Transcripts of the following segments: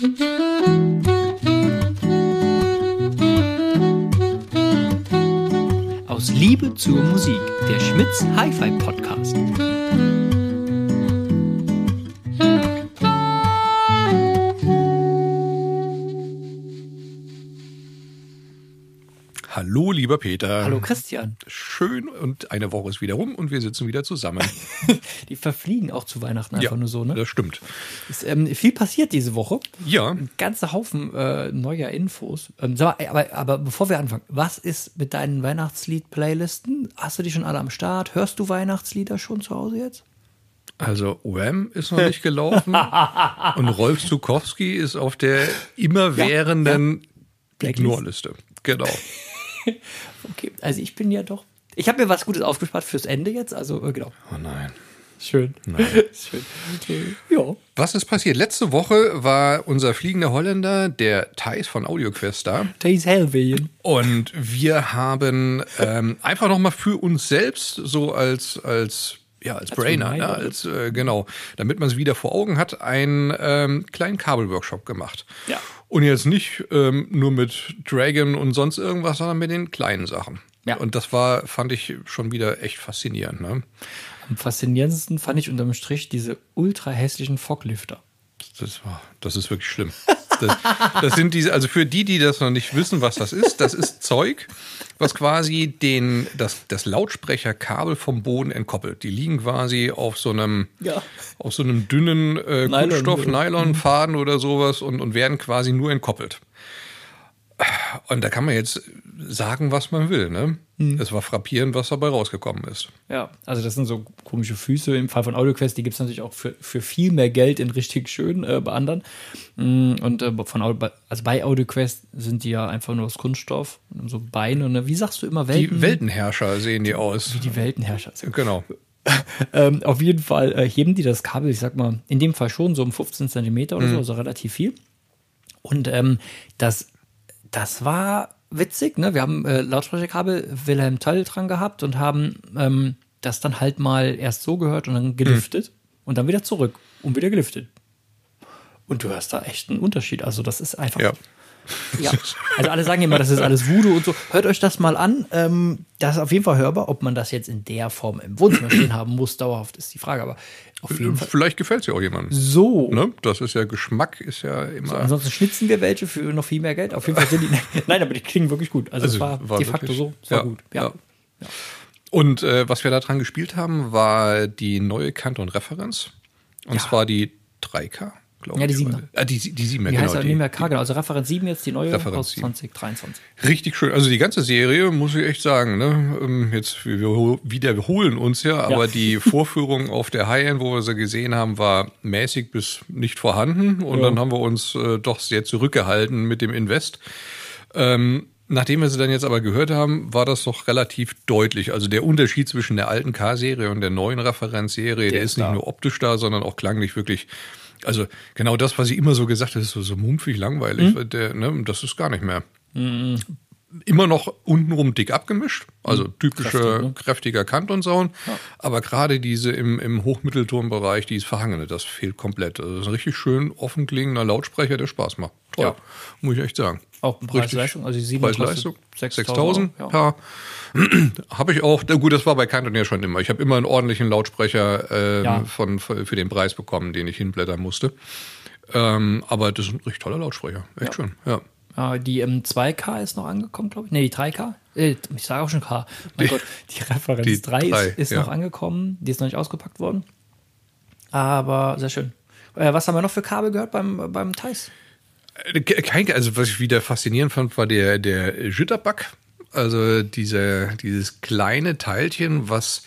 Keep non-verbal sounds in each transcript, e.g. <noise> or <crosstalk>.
Aus Liebe zur Musik, der Schmitz Hi-Fi Podcast. Lieber Peter. Hallo Christian. Schön und eine Woche ist wieder rum und wir sitzen wieder zusammen. <laughs> Die verfliegen auch zu Weihnachten einfach ja, nur so, ne? Das stimmt. Ist ähm, viel passiert diese Woche. Ja. Ein ganzer Haufen äh, neuer Infos. Ähm, mal, aber, aber bevor wir anfangen, was ist mit deinen Weihnachtslied-Playlisten? Hast du die schon alle am Start? Hörst du Weihnachtslieder schon zu Hause jetzt? Also Wham ist noch nicht gelaufen <laughs> und Rolf Zukowski ist auf der immerwährenden ja, ja. Ignorliste. Genau. <laughs> <laughs> okay, also ich bin ja doch. Ich habe mir was Gutes aufgespart fürs Ende jetzt, also äh, genau. Oh nein. Schön. Nein. <laughs> Schön. Ja. Was ist passiert? Letzte Woche war unser fliegender Holländer, der Thais von AudioQuest da. Thais Helvien. Und wir haben ähm, einfach nochmal für uns selbst so als, als ja, als, als Brainer, ne? als äh, genau, damit man es wieder vor Augen hat, einen ähm, kleinen Kabelworkshop gemacht. Ja. Und jetzt nicht ähm, nur mit Dragon und sonst irgendwas, sondern mit den kleinen Sachen. Ja. Und das war, fand ich schon wieder echt faszinierend. Ne? Am faszinierendsten fand ich unterm Strich diese ultra hässlichen Foglifter. Das war, das ist wirklich schlimm. <laughs> Das, das, sind diese, also für die, die das noch nicht wissen, was das ist, das ist Zeug, was quasi den, das, das Lautsprecherkabel vom Boden entkoppelt. Die liegen quasi auf so einem, ja. auf so einem dünnen äh, Nylon, Kunststoff, Nylonfaden oder sowas und, und werden quasi nur entkoppelt. Und da kann man jetzt sagen, was man will. Ne? Hm. Es war frappierend, was dabei rausgekommen ist. Ja, also das sind so komische Füße. Im Fall von AudioQuest, die gibt es natürlich auch für, für viel mehr Geld in richtig schön äh, bei anderen. Und äh, von also bei AudioQuest sind die ja einfach nur aus Kunststoff, so Beine. Und, wie sagst du immer Welten? Die Weltenherrscher sehen die aus. Wie die Weltenherrscher. Genau. <laughs> ähm, auf jeden Fall äh, heben die das Kabel, ich sag mal, in dem Fall schon so um 15 Zentimeter oder Mhm. so, also relativ viel. Und ähm, das, das war witzig, ne? Wir haben äh, Lautsprecherkabel Wilhelm Tell dran gehabt und haben ähm, das dann halt mal erst so gehört und dann gelüftet und dann wieder zurück und wieder gelüftet. Und du hörst da echt einen Unterschied. Also das ist einfach. Ja. Ja, also alle sagen immer, das ist alles Voodoo und so. Hört euch das mal an. Ähm, das ist auf jeden Fall hörbar. Ob man das jetzt in der Form im Wohnzimmer stehen haben muss, dauerhaft ist die Frage. Aber auf jeden Fall. Vielleicht gefällt es ja auch jemandem. So. Ne? Das ist ja Geschmack, ist ja immer. So, ansonsten schnitzen wir welche für noch viel mehr Geld. Auf jeden Fall sind die. <laughs> Nein, aber die klingen wirklich gut. Also, Also, es war, war de facto wirklich- so. Es war ja, gut. Ja. ja. Und äh, was wir da dran gespielt haben, war die neue Kanton-Referenz. Und Ja. zwar die 3K, glaube Ja, die ich. Siebener. Ah, die, die 7 Die genau. heißt ja die- nicht mehr K, genau. Also Referenz 7 jetzt, die neue Referenz aus 7. 2023. Richtig schön. Also die ganze Serie, muss ich echt sagen, ne? Ähm, Jetzt, wir wiederholen uns ja, aber die <laughs> Vorführung auf der High-End, wo wir sie gesehen haben, war mäßig bis nicht vorhanden. Und Ja. dann haben wir uns äh, doch sehr zurückgehalten mit dem Invest. Ähm, nachdem wir sie dann jetzt aber gehört haben, war das doch relativ deutlich. Also der Unterschied zwischen der alten K-Serie und der neuen Referenzserie, der, ist ist nicht nur optisch da, sondern auch klanglich wirklich. Also genau das, was ich immer so gesagt habe, ist so, so mumpfig langweilig. Mhm. Der, ne, das ist gar nicht mehr immer noch untenrum dick abgemischt, also typische Kräftig, ne? kräftiger Kantonsound, aber gerade diese im, im Hochmitteltonbereich, die ist verhangene, das fehlt komplett. Also das ist ein richtig schön offen klingender Lautsprecher, der Spaß macht. Toll, Ja. muss ich echt sagen. Auch Preis-Leistung, also die 7 Preis-Leistung, kostet 6000 ja. ja. <clears throat> Habe ich auch, gut, das war bei Kanton ja schon immer. Ich habe immer einen ordentlichen Lautsprecher ähm, Ja. von, für den Preis bekommen, den ich hinblättern musste. Ähm, aber das ist ein richtig toller Lautsprecher. Echt Ja. schön, ja. Ja, die ähm, 2K ist noch angekommen, glaube ich. Nee, die 3K. Äh, ich sage auch schon K. Mein Gott, die Referenz die 3 drei, ist, ist ja. noch angekommen. Die ist noch nicht ausgepackt worden. Aber sehr schön. Äh, was haben wir noch für Kabel gehört beim, beim Thais? Äh, Kein, also was ich wieder faszinierend fand, war der, der Jitterbug. Also diese, dieses kleine Teilchen, was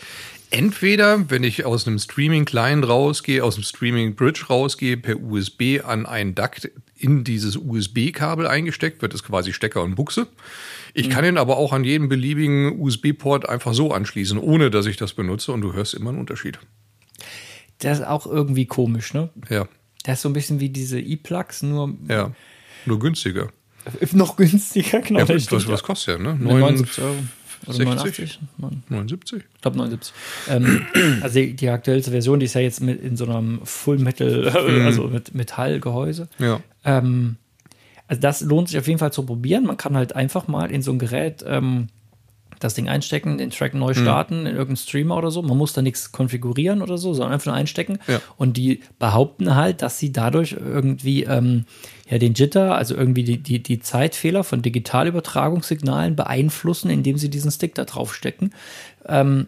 entweder, wenn ich aus einem Streaming-Client rausgehe, aus dem Streaming-Bridge rausgehe, per USB an einen Duct in dieses USB-Kabel eingesteckt wird, ist quasi Stecker und Buchse. Ich kann ihn aber auch an jeden beliebigen USB-Port einfach so anschließen, ohne dass ich das benutze und du hörst immer einen Unterschied. Der ist auch irgendwie komisch, ne? Ja, Der ist so ein bisschen wie diese E-Plugs, nur ja. Nur günstiger. noch günstiger, genau. Ja, das was, was ja. kostet der, ne? 79 Euro. Oder 60? 89? Neun- 79? Ich glaube 79. Ähm, <clears throat> also die, die aktuellste Version, die ist ja jetzt mit in so einem Full Metal, also mit Metallgehäuse. Ja. Ähm, also das lohnt sich auf jeden Fall zu probieren. Man kann halt einfach mal in so ein Gerät ähm, das Ding einstecken, den Track neu starten in irgendeinen Streamer oder so. Man muss da nichts konfigurieren oder so, sondern einfach nur einstecken. Ja. Und die behaupten halt, dass sie dadurch irgendwie ähm, ja den Jitter, also irgendwie die, die, die Zeitfehler von Digitalübertragungssignalen beeinflussen, indem sie diesen Stick da draufstecken. Ähm,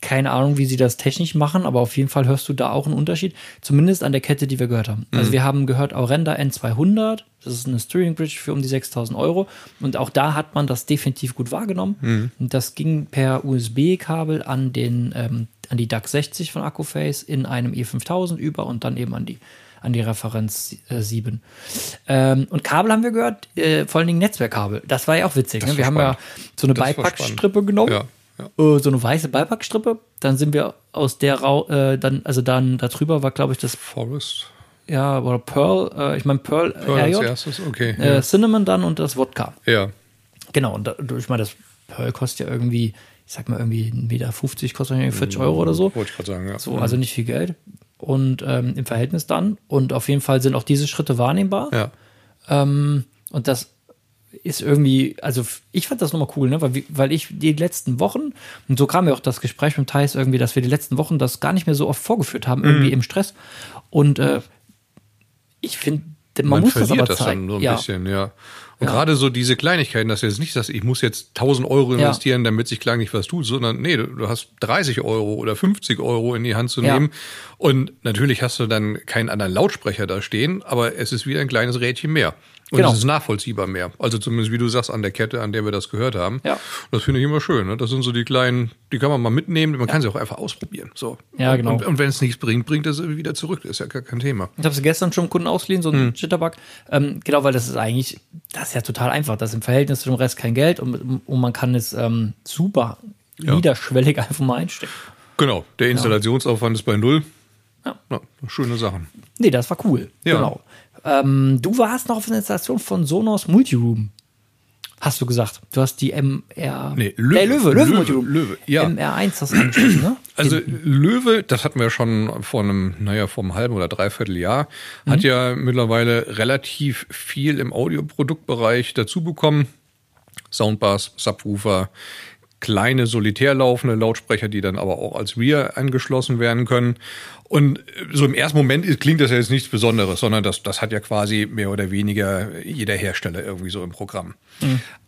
keine Ahnung, wie sie das technisch machen, aber auf jeden Fall hörst du da auch einen Unterschied. Zumindest an der Kette, die wir gehört haben. Also wir haben gehört Aurenda N200. Das ist eine Steering Bridge für um die 6000 Euro. Und auch da hat man das definitiv gut wahrgenommen. Und das ging per USB-Kabel an den, ähm, an die DAC 60 von Accuface in einem E5000 über und dann eben an die an die Referenz äh, 7. Ähm, und Kabel haben wir gehört, äh, vor allen Dingen Netzwerkkabel. Das war ja auch witzig. Ne? Wir haben ja so eine Beipackstrippe genommen Ja. Ja. äh, so eine weiße Beipackstrippe. Dann sind wir aus der Rau äh, dann, also dann darüber war, glaube ich, das, Forest. ja, oder Pearl, äh, ich meine Pearl, Pearl als RJ, erstes, okay. äh, Cinnamon dann und das Wodka. ja. Genau, und da, ich meine, das Pearl kostet ja irgendwie, ich sag mal, irgendwie 1,50 Meter, kostet irgendwie 40 Euro oder so. Wollte ich gerade sagen, ja. So, also nicht viel Geld. Und ähm, im Verhältnis dann. Und auf jeden Fall sind auch diese Schritte wahrnehmbar. Ja. Ähm, und das ist irgendwie, also ich fand das nochmal cool, ne? weil, weil ich die letzten Wochen, und so kam ja auch das Gespräch mit Thais irgendwie, dass wir die letzten Wochen das gar nicht mehr so oft vorgeführt haben, Mhm. irgendwie im Stress. Und äh, ich finde, man, muss das aber das zeigen. dann so ein ja. bisschen, ja. Und Ja. gerade so diese Kleinigkeiten, dass du jetzt nicht sagst, ich muss jetzt 1000 Euro Ja. investieren, damit sich klang nicht was tut, sondern nee, du, hast 30 Euro oder 50 Euro in die Hand zu Ja. nehmen. Und natürlich hast du dann keinen anderen Lautsprecher da stehen, aber es ist wieder ein kleines Rädchen mehr. Und Genau. es ist nachvollziehbar mehr. Also zumindest, wie du sagst, an der Kette, an der wir das gehört haben. Ja. Und das finde ich immer schön. Ne? Das sind so die kleinen, die kann man mal mitnehmen. Man kann sie auch einfach ausprobieren. So. Ja, und, genau. Und, und wenn es nichts bringt, bringt es wieder zurück. Das ist ja gar kein Thema. Ich habe sie gestern schon Kunden ausgeliehen, so ein Jitterbug. Ähm, genau, weil das ist eigentlich, das ist ja total einfach. Das ist im Verhältnis zu dem Rest kein Geld und, und man kann es ähm, super Ja. niederschwellig einfach mal einstecken. Genau. Der Installationsaufwand ist bei null. Ja. Ja, schöne Sachen. Nee, das war cool. Ja. Genau. Ähm, du warst noch auf einer Installation von Sonos Multiroom. Hast du gesagt. Du hast die MR. Nee, Löwe. Äh, Löwe, Löwe, Löwe, ja. MR1 hast du angeschlossen, ne? <clears throat> Also Löwe, das hatten wir schon vor einem, naja, vor einem halben oder dreiviertel Jahr, hat ja mittlerweile relativ viel im Audioproduktbereich dazu bekommen. Soundbars, Subwoofer, kleine solitär laufende Lautsprecher, die dann aber auch als Rear angeschlossen werden können. Und so im ersten Moment klingt das ja jetzt nichts Besonderes, sondern das, das hat ja quasi mehr oder weniger jeder Hersteller irgendwie so im Programm.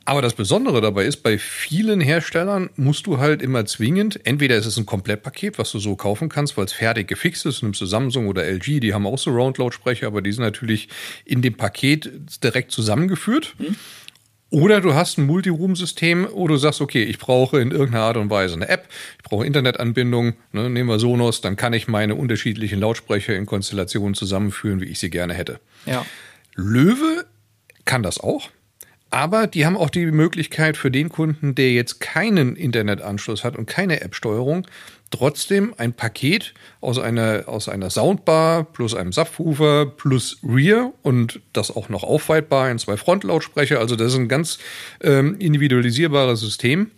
Aber das Besondere dabei ist, bei vielen Herstellern musst du halt immer zwingend, entweder ist es ein Komplettpaket, was du so kaufen kannst, weil es fertig gefixt ist, nimmst du Samsung oder LG, die haben auch Surround-Lautsprecher, aber die sind natürlich in dem Paket direkt zusammengeführt. Oder du hast ein Multiroom-System, wo du sagst, okay, ich brauche in irgendeiner Art und Weise eine App, ich brauche Internetanbindung, ne, nehmen wir Sonos, dann kann ich meine unterschiedlichen Lautsprecher in Konstellationen zusammenführen, wie ich sie gerne hätte. Ja. Löwe kann das auch. Aber die haben auch die Möglichkeit für den Kunden, der jetzt keinen Internetanschluss hat und keine App-Steuerung, trotzdem ein Paket aus einer, aus einer Soundbar plus einem Subwoofer plus Rear und das auch noch aufweitbar in zwei Frontlautsprecher. Also das ist ein ganz ähm, individualisierbares System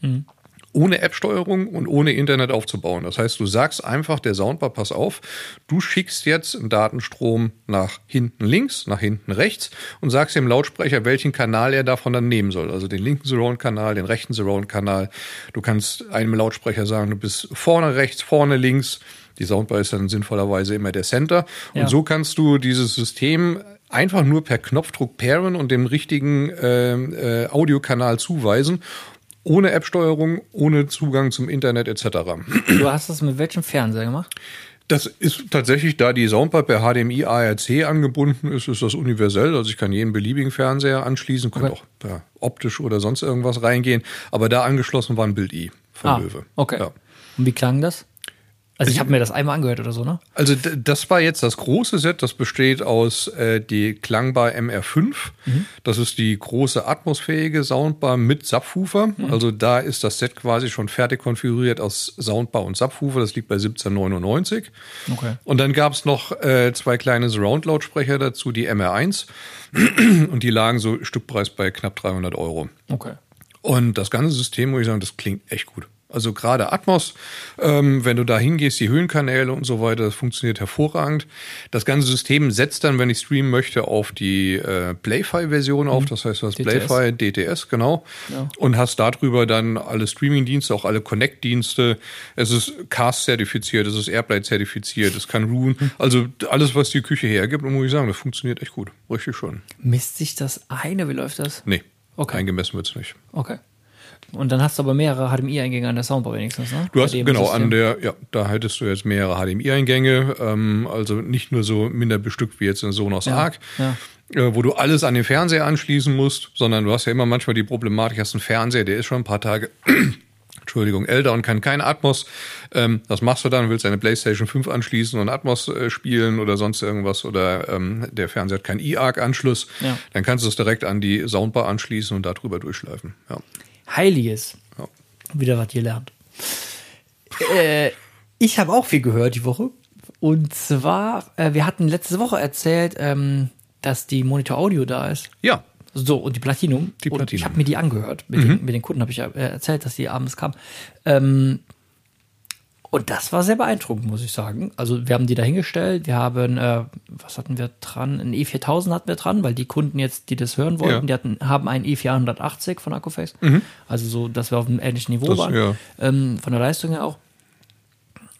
ohne App-Steuerung und ohne Internet aufzubauen. Das heißt, du sagst einfach der Soundbar, pass auf, du schickst jetzt einen Datenstrom nach hinten links, nach hinten rechts und sagst dem Lautsprecher, welchen Kanal er davon dann nehmen soll. Also den linken Surround-Kanal, den rechten Surround-Kanal. Du kannst einem Lautsprecher sagen, du bist vorne rechts, vorne links. Die Soundbar ist dann sinnvollerweise immer der Center. Und Ja. so kannst du dieses System einfach nur per Knopfdruck pairen und dem richtigen ähm, äh, Audiokanal zuweisen ohne App-Steuerung, ohne Zugang zum Internet etc. Du hast das mit welchem Fernseher gemacht? Das ist tatsächlich, da die Soundbar per HDMI ARC angebunden ist, ist das universell. Also ich kann jeden beliebigen Fernseher anschließen, kann Okay. auch per optisch oder sonst irgendwas reingehen. Aber da angeschlossen war ein Bild I von Ah, Löwe. okay. Ja. Und wie klang das? Also ich habe mir das einmal angehört oder so, ne? Also das war jetzt das große Set, das besteht aus äh, die Klangbar MR5. Das ist die große atmosphähige Soundbar mit Subwoofer. Also da ist das Set quasi schon fertig konfiguriert aus Soundbar und Subwoofer. Das liegt bei 17,99. Okay. Und dann gab es noch äh, zwei kleine Surround-Lautsprecher dazu, die MR1. <clears throat> und die lagen so Stückpreis bei knapp 300 Euro. Okay. Und das ganze System, muss ich sagen, das klingt echt gut. Also gerade Atmos, ähm, wenn du da hingehst, die Höhenkanäle und so weiter, das funktioniert hervorragend. Das ganze System setzt dann, wenn ich streamen möchte, auf die äh, Playfi-Version auf. Das heißt, du hast DTS. Playfi, DTS, genau. Ja. Und hast darüber dann alle Streaming-Dienste, auch alle Connect-Dienste. Es ist Cast-zertifiziert, es ist Airplay-zertifiziert, es kann ruhen. Also alles, was die Küche hergibt, und muss ich sagen, das funktioniert echt gut. Richtig schön. Misst sich das eine? Wie läuft das? Nee, Okay. eingemessen wird's nicht. Okay. Und dann hast du aber mehrere HDMI-Eingänge an der Soundbar wenigstens, ne? Du hast genau System. an der, ja, da hättest du jetzt mehrere HDMI-Eingänge, ähm, also nicht nur so minder bestückt wie jetzt in Sonos Ja, Arc, ja. äh, wo du alles an den Fernseher anschließen musst, sondern du hast ja immer manchmal die Problematik, hast einen Fernseher, der ist schon ein paar Tage <clears throat> Entschuldigung, älter und kann kein Atmos. Ähm, das machst du dann, willst deine PlayStation 5 anschließen und Atmos äh, spielen oder sonst irgendwas oder ähm, der Fernseher hat keinen eARC-Anschluss. Ja. Dann kannst du es direkt an die Soundbar anschließen und darüber durchschleifen. Ja. Heiliges. Ja. Wieder was gelernt. äh, ich habe auch viel gehört die Woche. Und zwar, äh, wir hatten letzte Woche erzählt, ähm, dass die Monitor Audio da ist. ja, So, und die Platinum. Die Und Platinum. ich habe mir die angehört. Mit, den, mit den Kunden habe ich ja äh, erzählt, dass die abends kam. Ähm, und das war sehr beeindruckend, muss ich sagen. Also wir haben die dahingestellt. Wir haben, äh, was hatten wir dran? Ein E4000 hatten wir dran, weil die Kunden jetzt, die das hören wollten, Ja. die hatten, haben einen E480 von Accuface. Also so, dass wir auf einem ähnlichen Niveau Das- waren. ja. Ähm, von der Leistung her auch.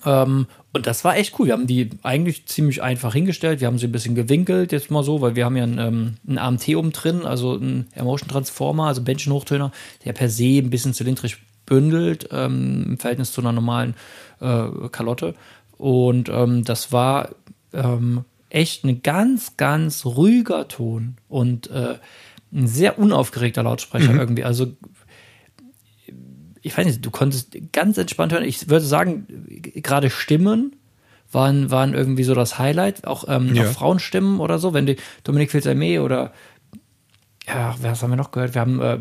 Ähm, und das war echt cool. Wir haben die eigentlich ziemlich einfach hingestellt. Wir haben sie ein bisschen gewinkelt, jetzt mal so, weil wir haben ja einen, ähm, einen AMT oben drin, also einen Emotion Transformer, also Benchen-Hochtöner, der per se ein bisschen zylindrisch bündelt ähm, im Verhältnis zu einer normalen äh, Kalotte. Und ähm, das war ähm, echt ein ganz, ganz ruhiger Ton und äh, ein sehr unaufgeregter Lautsprecher irgendwie. Also ich weiß nicht, du konntest ganz entspannt hören. Ich würde sagen, gerade Stimmen waren, waren irgendwie so das Highlight. Auch, ähm, Ja. auch Frauenstimmen oder so. Wenn die Dominique Filzermé oder ja, was haben wir noch gehört? Wir haben, äh,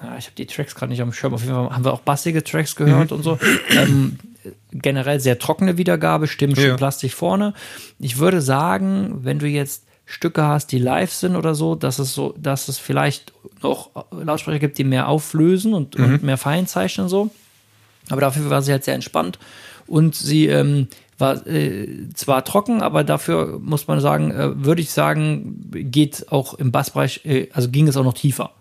na, ich habe die Tracks gerade nicht am Schirm. Auf jeden Fall haben wir auch bassige Tracks gehört und so. Ähm, generell sehr trockene Wiedergabe, Stimmen schön Ja. plastisch vorne. Ich würde sagen, wenn du jetzt Stücke hast, die live sind oder so, dass es so, dass es vielleicht noch Lautsprecher gibt, die mehr auflösen und, und mehr fein zeichnen und so. Aber dafür war sie halt sehr entspannt und sie ähm, war äh, zwar trocken, aber dafür muss man sagen, äh, würde ich sagen, geht auch im Bassbereich, äh, also ging es auch noch tiefer.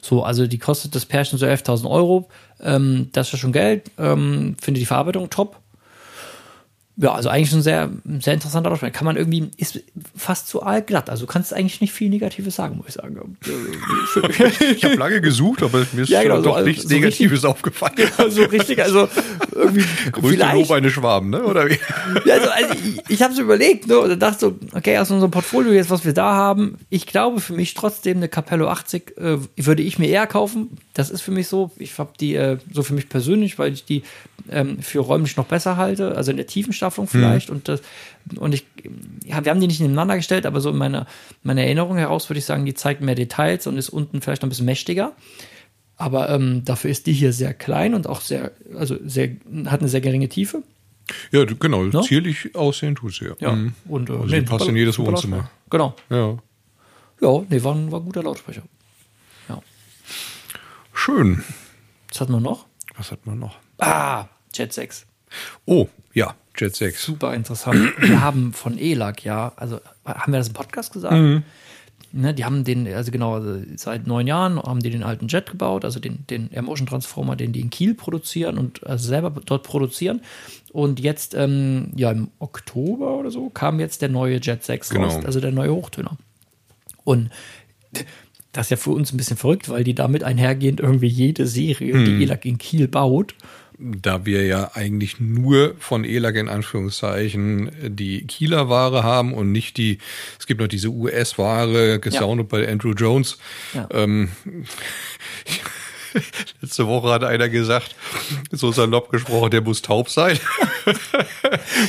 So, also die kostet das Pärchen so 11.000 Euro. Ähm, das ist schon Geld. Ähm, finde die Verarbeitung top. Ja, also eigentlich ein sehr, sehr interessanter Lautsprecher. Kann man irgendwie, ist fast zu allglatt. Also du kannst eigentlich nicht viel Negatives sagen, muss ich sagen. Ich habe lange gesucht, aber mir ist Ja, genau, doch so- also nichts so Negatives aufgefallen. <laughs> so richtig, also irgendwie Größte vielleicht, Lob eine Schwaben, ne? Oder wie? Ja, also, also ich, ich habe so überlegt ne, und dachte so, okay, aus unserem Portfolio jetzt, was wir da haben, ich glaube für mich trotzdem eine Capello 80 äh, würde ich mir eher kaufen. Das ist für mich so. Ich habe die äh, so für mich persönlich, weil ich die ähm, für räumlich noch besser halte, also in der Tiefenstaffelung vielleicht. Und das und ich, ja, wir haben die nicht nebeneinander gestellt, aber so in meiner, meiner Erinnerung heraus würde ich sagen, die zeigt mehr Details und ist unten vielleicht noch ein bisschen mächtiger. Aber ähm, dafür ist die hier sehr klein und auch sehr, also sehr, hat eine sehr geringe Tiefe. Ja, genau. Zierlich aussehen tut sie ja. Ja. Mhm. Und, äh, Also die passt in jedes Wohnzimmer. Genau. Ja. Ja, nee, war, ein- war ein guter Lautsprecher. Ja. Schön. Was hatten wir noch? Was hat man noch? Ah, Jet 6. Oh, ja, Jet 6. Super interessant. wir haben von ELAC, ja, also haben wir das im Podcast gesagt? Ne, die haben den, also genau, also seit neun Jahren haben die den alten Jet gebaut, also den, den Air-Motion Transformer, den die in Kiel produzieren und also selber dort produzieren. Und jetzt, ähm, ja, im Oktober oder so, kam jetzt der neue Jet 6 raus, Genau. also der neue Hochtöner. Und das ist ja für uns ein bisschen verrückt, weil die damit einhergehend irgendwie jede Serie, die ELAC in Kiel baut, Da wir ja eigentlich nur von ELAG in Anführungszeichen die Kieler Ware haben und nicht die, es gibt noch diese US-Ware, gesoundet bei Andrew Jones. Ja. Ähm, <laughs> Letzte Woche hat einer gesagt, so salopp gesprochen, der muss taub sein. <laughs>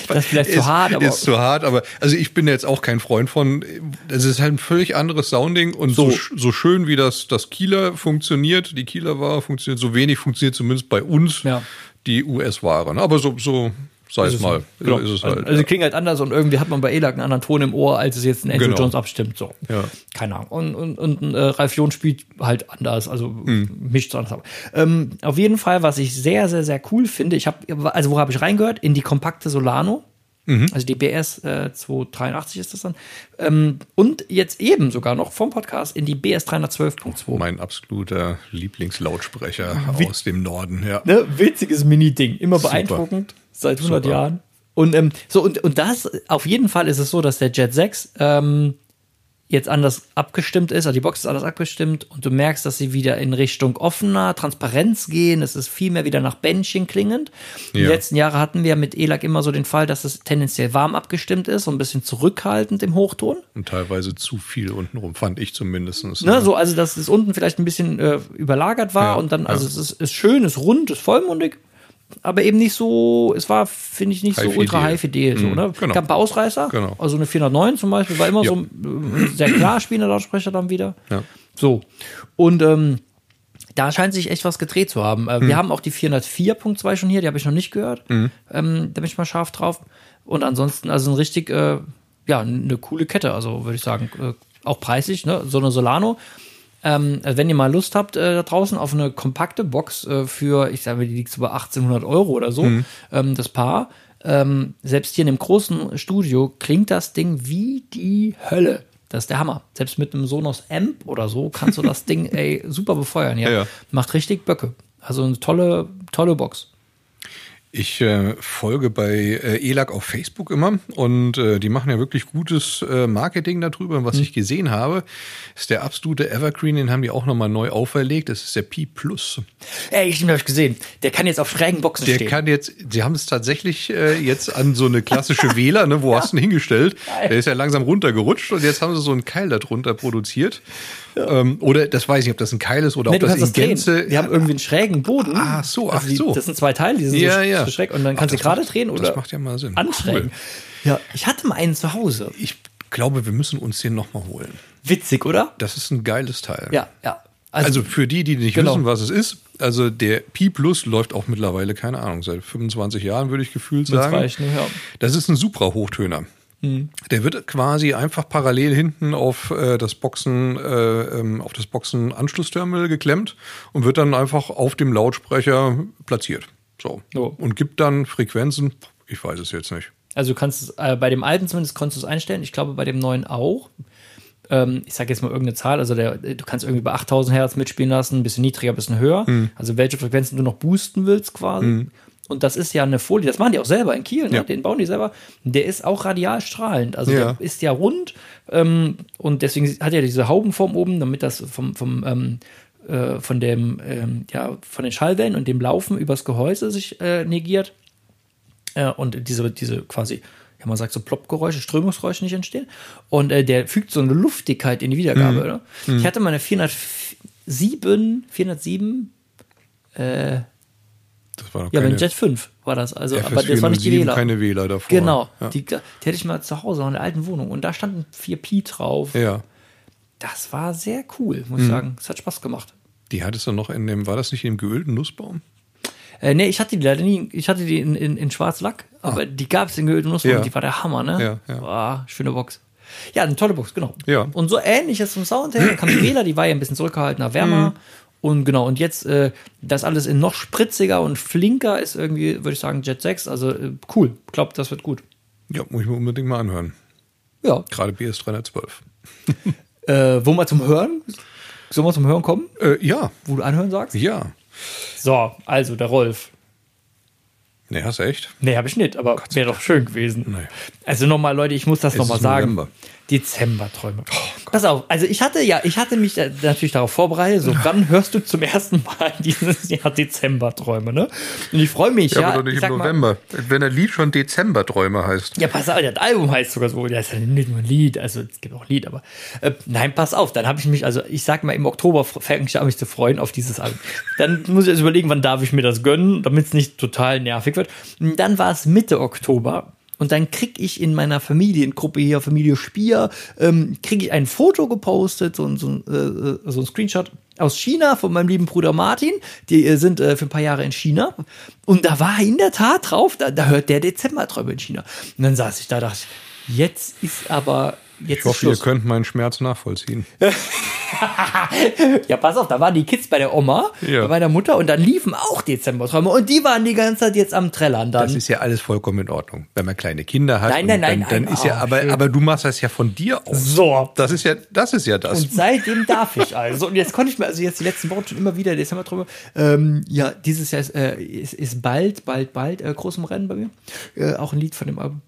Das ist vielleicht zu ist, hart, aber ist zu hart, aber also ich bin jetzt auch kein Freund von. Das ist halt ein völlig anderes Sounding und so, So. so schön wie das das Kieler funktioniert, die Kieler Ware funktioniert, so wenig funktioniert zumindest bei uns Ja. die US-Ware. ne? Aber so so sei es mal. Genau. Ist es also, halt, also ja. sie klingen halt anders und irgendwie hat man bei ELAC einen anderen Ton im Ohr, als es jetzt ein Andrew Genau. Jones abstimmt. So. Ja. Keine Ahnung. Und, und, und äh, Ralf Jones spielt halt anders, also Hm. mischt es anders ab. Ähm, auf jeden Fall, was ich sehr, sehr, sehr cool finde, ich habe, also wo habe ich reingehört? In die kompakte Solano. Mhm. Also die BS äh, 283 ist das dann. Ähm, und jetzt eben sogar noch vom Podcast in die BS 312.2. Mein absoluter Lieblingslautsprecher Wie- aus dem Norden, ja. ne, witziges Mini-Ding, immer Super. beeindruckend, seit 100 Super. Jahren. Und ähm, so und, und das auf jeden Fall ist es so, dass der Jet 6 ähm, jetzt anders abgestimmt ist, also die Box ist anders abgestimmt und du merkst, dass sie wieder in Richtung offener Transparenz gehen. Es ist viel mehr wieder nach Bändchen klingend. Die Ja. letzten Jahre hatten wir mit ELAC immer so den Fall, dass es tendenziell warm abgestimmt ist, so ein bisschen zurückhaltend im Hochton. Und teilweise zu viel untenrum, fand ich zumindest. Ne, so, also dass es unten vielleicht ein bisschen äh, überlagert war Ja, und dann, also ja. es ist, ist schön, ist rund, ist vollmundig, aber eben nicht so, es war, finde ich, nicht so High ultra Fidel. high fidel. So, Mhm, ne? genau. Gab ein paar Ausreißer, Genau. also eine 409 zum Beispiel, war immer Ja. so ein äh, sehr klar spielender Lautsprecher dann wieder. Ja. So, und ähm, da scheint sich echt was gedreht zu haben. Äh, Hm. Wir haben auch die 404.2 schon hier, die habe ich noch nicht gehört. Ähm, da bin ich mal scharf drauf. Und ansonsten, also ein richtig, äh, ja, eine coole Kette, also würde ich sagen, äh, auch preislich, ne? So eine Solano. Ähm, also wenn ihr mal Lust habt äh, da draußen auf eine kompakte Box äh, für, ich sage mal, die liegt so bei 1800 Euro oder so, ähm, das Paar. Ähm, selbst hier in dem großen Studio klingt das Ding wie die Hölle. Das ist der Hammer. Selbst mit einem Sonos Amp oder so kannst du das <laughs> Ding ey, super befeuern. Ja. Ja, ja. Macht richtig Böcke. Also eine tolle, tolle Box. Ich äh, folge bei äh, ELAC auf Facebook immer und äh, die machen ja wirklich gutes äh, Marketing darüber. Und was Mhm. ich gesehen habe, ist der absolute Evergreen, den haben die auch nochmal neu auferlegt. Das ist der Pi Plus. Ey, stimmt, habe ich gesehen. Der kann jetzt auf schrägen Boxen Der stehen. kann jetzt, sie haben es tatsächlich äh, jetzt an so eine klassische <laughs> Wähler, ne, wo hast du ihn hingestellt? Geil. Der ist ja langsam runtergerutscht und jetzt haben sie so einen Keil darunter produziert. Ähm, oder das weiß ich nicht, ob das ein Keil ist oder Nee, ob das in das Gänze. Die haben irgendwie einen schrägen Boden. Ach so, ach also die, so. Das sind zwei Teile, die sind Ja, so, ja. So schräg und dann kannst du gerade drehen oder das macht ja mal Sinn. anschrägen. Cool. Ja, ich hatte mal einen zu Hause. Ich glaube, wir müssen uns den nochmal holen. Witzig, oder? Das ist ein geiles Teil. Ja, ja. Also für die, die nicht Genau. wissen, was es ist, also der Pi Plus läuft auch mittlerweile, keine Ahnung, seit 25 Jahren würde ich gefühlt Das sagen. reicht, ne? Ja. Das ist ein Supra-Hochtöner. Der wird quasi einfach parallel hinten auf äh, das Boxen, äh, ähm, auf das Boxen-Anschlussterminal geklemmt und wird dann einfach auf dem Lautsprecher platziert. So. So. Und gibt dann Frequenzen, ich weiß es jetzt nicht. Also du kannst es, äh, bei dem alten zumindest konntest du es einstellen. Ich glaube bei dem neuen auch. Ähm, ich sage jetzt mal irgendeine Zahl. Also der, du kannst irgendwie bei 8000 Hertz mitspielen lassen, ein bisschen niedriger, ein bisschen höher. Hm. Also welche Frequenzen du noch boosten willst quasi. Und das ist ja eine Folie, das machen die auch selber in Kiel, ne? Ja. den bauen die selber. Der ist auch radial strahlend. Also Ja. der ist ja rund ähm, und deswegen hat er diese Haubenform oben, damit das vom, vom ähm, äh, von dem ähm, ja von den Schallwellen und dem Laufen übers Gehäuse sich äh, negiert äh, und diese, diese quasi, ja, man sagt so Ploppgeräusche, Strömungsgeräusche nicht entstehen. Und äh, der fügt so eine Luftigkeit in die Wiedergabe. Ne? Ich hatte meine 407, 407, äh, Das war noch ja, keine, Jet 5 war das. Also, FS aber das war nicht die 407, Wähler. keine Wähler davor. Genau, Ja. die, die hatte ich mal zu Hause in der alten Wohnung und da standen 4 Pi drauf. ja. Das war sehr cool, Mhm. muss ich sagen. Es hat Spaß gemacht. Die hattest du noch in dem, war das nicht in dem geölten Nussbaum? Äh, nee, ich hatte die leider nie, ich hatte die in, in, in Schwarz-Lack, aber die gab es in geöltem Nussbaum Ah. Ja. die war der Hammer, ne? Ja, ja. Boah, schöne Box. Ja, eine tolle Box, genau. Ja. Und so ähnliches zum Sound her, kam die war ja ein bisschen zurückgehaltener, wärmer. Mhm. Und genau, und jetzt äh, das alles in noch spritziger und flinker ist irgendwie, würde ich sagen, Jet 6. Also äh, cool. Ich glaube, das wird gut. Ja, muss ich mir unbedingt mal anhören. Ja. Gerade BS 312. Äh, wo mal zum Hören? Sollen wir zum Hören kommen, Äh, ja, wo du anhören sagst? ja. So, also der Rolf. Ne, hast du echt? Nee, habe ich nicht, aber wäre doch schön gewesen. Nee. Also nochmal, Leute, ich muss das nochmal sagen. Dezemberträume. Pass auf, also ich hatte ja, ich hatte mich natürlich darauf vorbereitet, so wann hörst du zum ersten Mal <laughs> dieses Jahr Dezemberträume, ne? Und ich freue mich, Ja, ja. aber doch nicht ich im sag mal, November. Wenn ein Lied schon Dezemberträume heißt. ja, pass auf, das Album heißt sogar so, das ist ja nicht nur ein Lied, also es gibt auch ein Lied, aber äh, nein, pass auf, dann habe ich mich, also ich sag mal, im Oktober fange ich an, mich zu freuen auf dieses Album. Dann muss ich jetzt überlegen, wann darf ich mir das gönnen, damit es nicht total nervig wird. Und dann war es Mitte Oktober Und dann krieg ich in meiner Familiengruppe hier, Familie Spier, ähm, kriege ich ein Foto gepostet, so, so, äh, so ein Screenshot aus China von meinem lieben Bruder Martin. Die äh, sind äh, für ein paar Jahre in China. Und da war in der Tat drauf, da, da hört der Dezemberträume in China. Und dann saß ich da, dachte ich, jetzt ist aber Jetzt ich hoffe, ihr könnt meinen Schmerz nachvollziehen. <laughs> <laughs> ja, pass auf, da waren die Kids bei der Oma, ja. bei meiner Mutter und dann liefen auch Dezemberträume und die waren die ganze Zeit jetzt am Trellern dann. Das ist ja alles vollkommen in Ordnung, wenn man kleine Kinder hat. Nein, nein, nein, dann, dann nein, ist ja, oh, aber, aber du machst das ja von dir aus. So. Das ist ja, das ist ja das. Und seitdem darf ich also. Und jetzt konnte ich mir, also jetzt die letzten Wochen schon immer wieder Dezemberträume. Ähm, ja, dieses Jahr ist, äh, ist, ist bald, bald, bald äh, groß im Rennen bei mir. Äh, auch ein Lied von dem Album.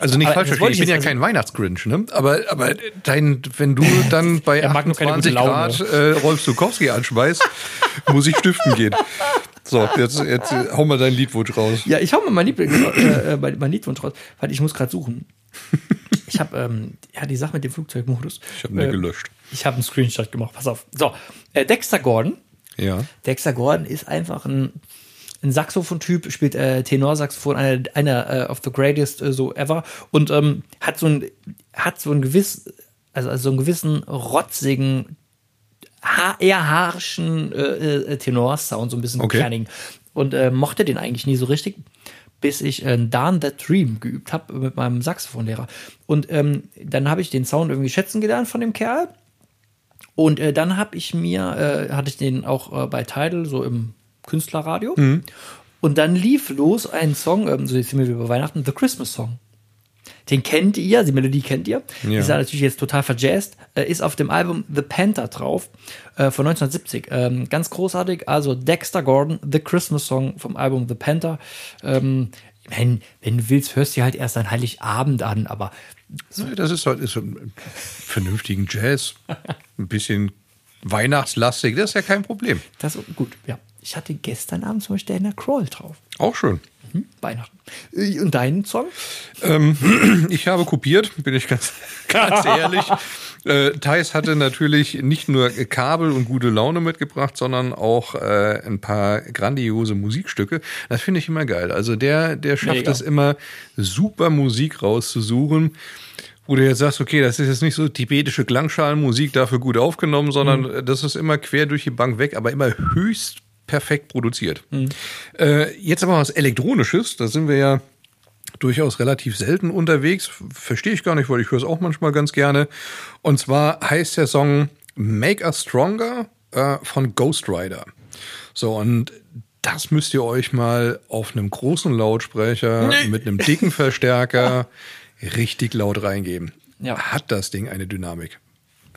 Also nicht aber falsch verstehen, ich bin ja also kein Weihnachtsgrinch, ne? Aber, aber dein, wenn du <laughs> dann bei 28 Grad äh, Rolf Zukowski anschmeißt, <laughs> muss ich stiften gehen. So, jetzt, jetzt hau mal deinen Liedwunsch raus. Ja, ich hau mal mein, Lieblings, äh, mein Liedwunsch raus. Warte, ich muss gerade suchen. <laughs> Ich habe ähm, ja die Sache mit dem Flugzeugmodus. Ich habe ihn äh, gelöscht. Ich habe einen Screenshot gemacht. Pass auf. So, äh, Dexter Gordon. Ja. Dexter Gordon ist einfach ein ein Saxophon-Typ, spielt äh, Tenorsaxophon, einer, einer äh, of the greatest äh, so ever und ähm, hat so ein hat so ein gewiss also, also so einen gewissen rotzigen ha eher harschen äh, äh, Tenor-Sound, so ein bisschen okay. kerning. Und äh, mochte den eigentlich nie so richtig, bis ich äh, Darn That Dream geübt habe mit meinem Saxophonlehrer. Und ähm, dann habe ich den Sound irgendwie schätzen gelernt von dem Kerl. Und äh, dann habe ich mir, äh, hatte ich den auch äh, bei Tidal, so im Künstlerradio. Mhm. Und dann lief los ein Song, ähm, so jetzt sind wir über Weihnachten, The Christmas Song. Den kennt ihr, die Melodie kennt ihr. Ja. Ist ja natürlich jetzt total verjazzt. Äh, ist auf dem Album The Panther drauf, äh, von 1970. Ähm, ganz großartig. Also Dexter Gordon, The Christmas Song vom Album The Panther. Ähm, wenn, wenn du willst, hörst du halt erst an Heiligabend an, aber. So. Das ist halt ist so ein vernünftigen Jazz. Ein bisschen weihnachtslastig, das ist ja kein Problem. Das ist gut, ja. Ich hatte gestern Abend zum Beispiel Dana Crawl drauf. Auch schön. Mhm, Weihnachten. Äh, und deinen Song? Ähm, <clears throat> ich habe kopiert, bin ich ganz, <laughs> ganz ehrlich. <laughs> Äh, Thais hatte natürlich nicht nur Kabel und gute Laune mitgebracht, sondern auch äh, ein paar grandiose Musikstücke. Das finde ich immer geil. Also der, der schafft Mega. es immer, super Musik rauszusuchen wo du jetzt sagst, okay, das ist jetzt nicht so tibetische Klangschalenmusik dafür gut aufgenommen, sondern mhm. das ist immer quer durch die Bank weg, aber immer höchst perfekt produziert. Mhm. Äh, jetzt aber was Elektronisches, da sind wir ja durchaus relativ selten unterwegs. Verstehe ich gar nicht, weil ich höre es auch manchmal ganz gerne. Und zwar heißt der Song Make Us Stronger äh, von Ghost Rider. So, und das müsst ihr euch mal auf einem großen Lautsprecher nee. mit einem dicken <laughs> Verstärker richtig laut reingeben. Ja. Hat das Ding eine Dynamik.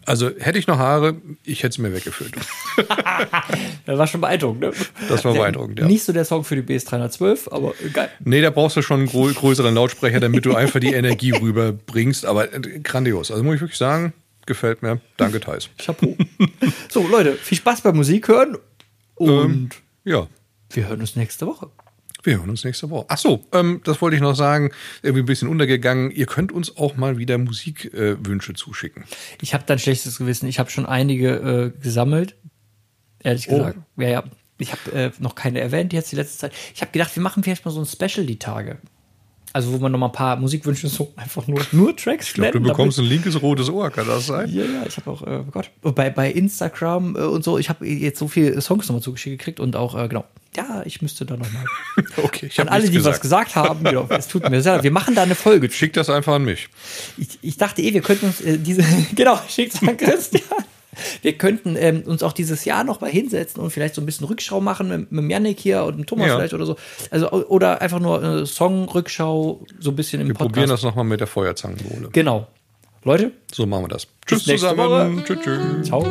Also hätte ich noch Haare, ich hätte es mir weggeführt. <laughs> das war schon beeindruckend, ne? Das war beeindruckend, ja. Nicht so der Song für die BS312, aber geil. Nee, da brauchst du schon einen größeren Lautsprecher, damit du einfach die Energie <laughs> rüberbringst. Aber äh, grandios. Also muss ich wirklich sagen, gefällt mir. Danke, Thais. Chapeau. So, Leute, viel Spaß beim Musik hören. Und ähm, ja. Wir hören uns nächste Woche. Wir hören uns nächste Woche. Ach so, ähm, das wollte ich noch sagen. Irgendwie ein bisschen untergegangen. Ihr könnt uns auch mal wieder Musikwünsche äh, zuschicken. Ich habe dann schlechtes Gewissen. Ich habe schon einige äh, gesammelt. Ehrlich oh. gesagt. Ja, ja. Ich habe äh, noch keine erwähnt jetzt die letzte Zeit. Ich habe gedacht, wir machen vielleicht mal so ein Special die Tage. Also wo man noch mal ein paar Musikwünsche so einfach nur, nur Tracks Ich glaube, du bekommst ein linkes rotes Ohr, kann das sein? Ja, ja, ich habe auch, äh, oh Gott, bei, bei Instagram äh, und so, ich habe jetzt so viele Songs nochmal zugeschickt gekriegt und auch, äh, genau, ja, ich müsste da nochmal. <laughs> okay, ich An alle, die gesagt. was gesagt haben, genau, es tut mir sehr leid. Wir machen da eine Folge. Schick das einfach an mich. Ich, ich dachte eh, wir könnten uns äh, diese, <laughs> genau, schickt an Christian. Wir könnten ähm, uns auch dieses Jahr noch mal hinsetzen und vielleicht so ein bisschen Rückschau machen mit, mit Janik hier und Thomas ja. vielleicht oder so. Also, oder einfach nur äh, Song-Rückschau, so ein bisschen im wir Podcast. Wir probieren das nochmal mit der Feuerzangenbowle. Genau. Leute. So machen wir das. Tschüss zusammen. Tschüss. Ciao.